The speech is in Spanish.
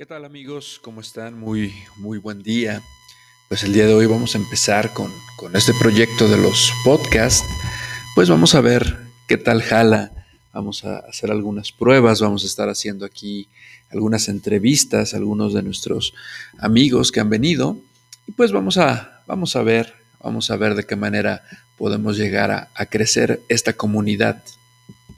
¿Qué tal amigos? ¿Cómo están? Muy, muy buen día. Pues el día de hoy vamos a empezar con, este proyecto de los podcasts. Pues vamos a ver qué tal jala. Vamos a hacer algunas pruebas, vamos a estar haciendo aquí algunas entrevistas algunos de nuestros amigos que han venido. Y pues vamos a, vamos a ver, vamos a ver de qué manera podemos llegar a, a crecer esta comunidad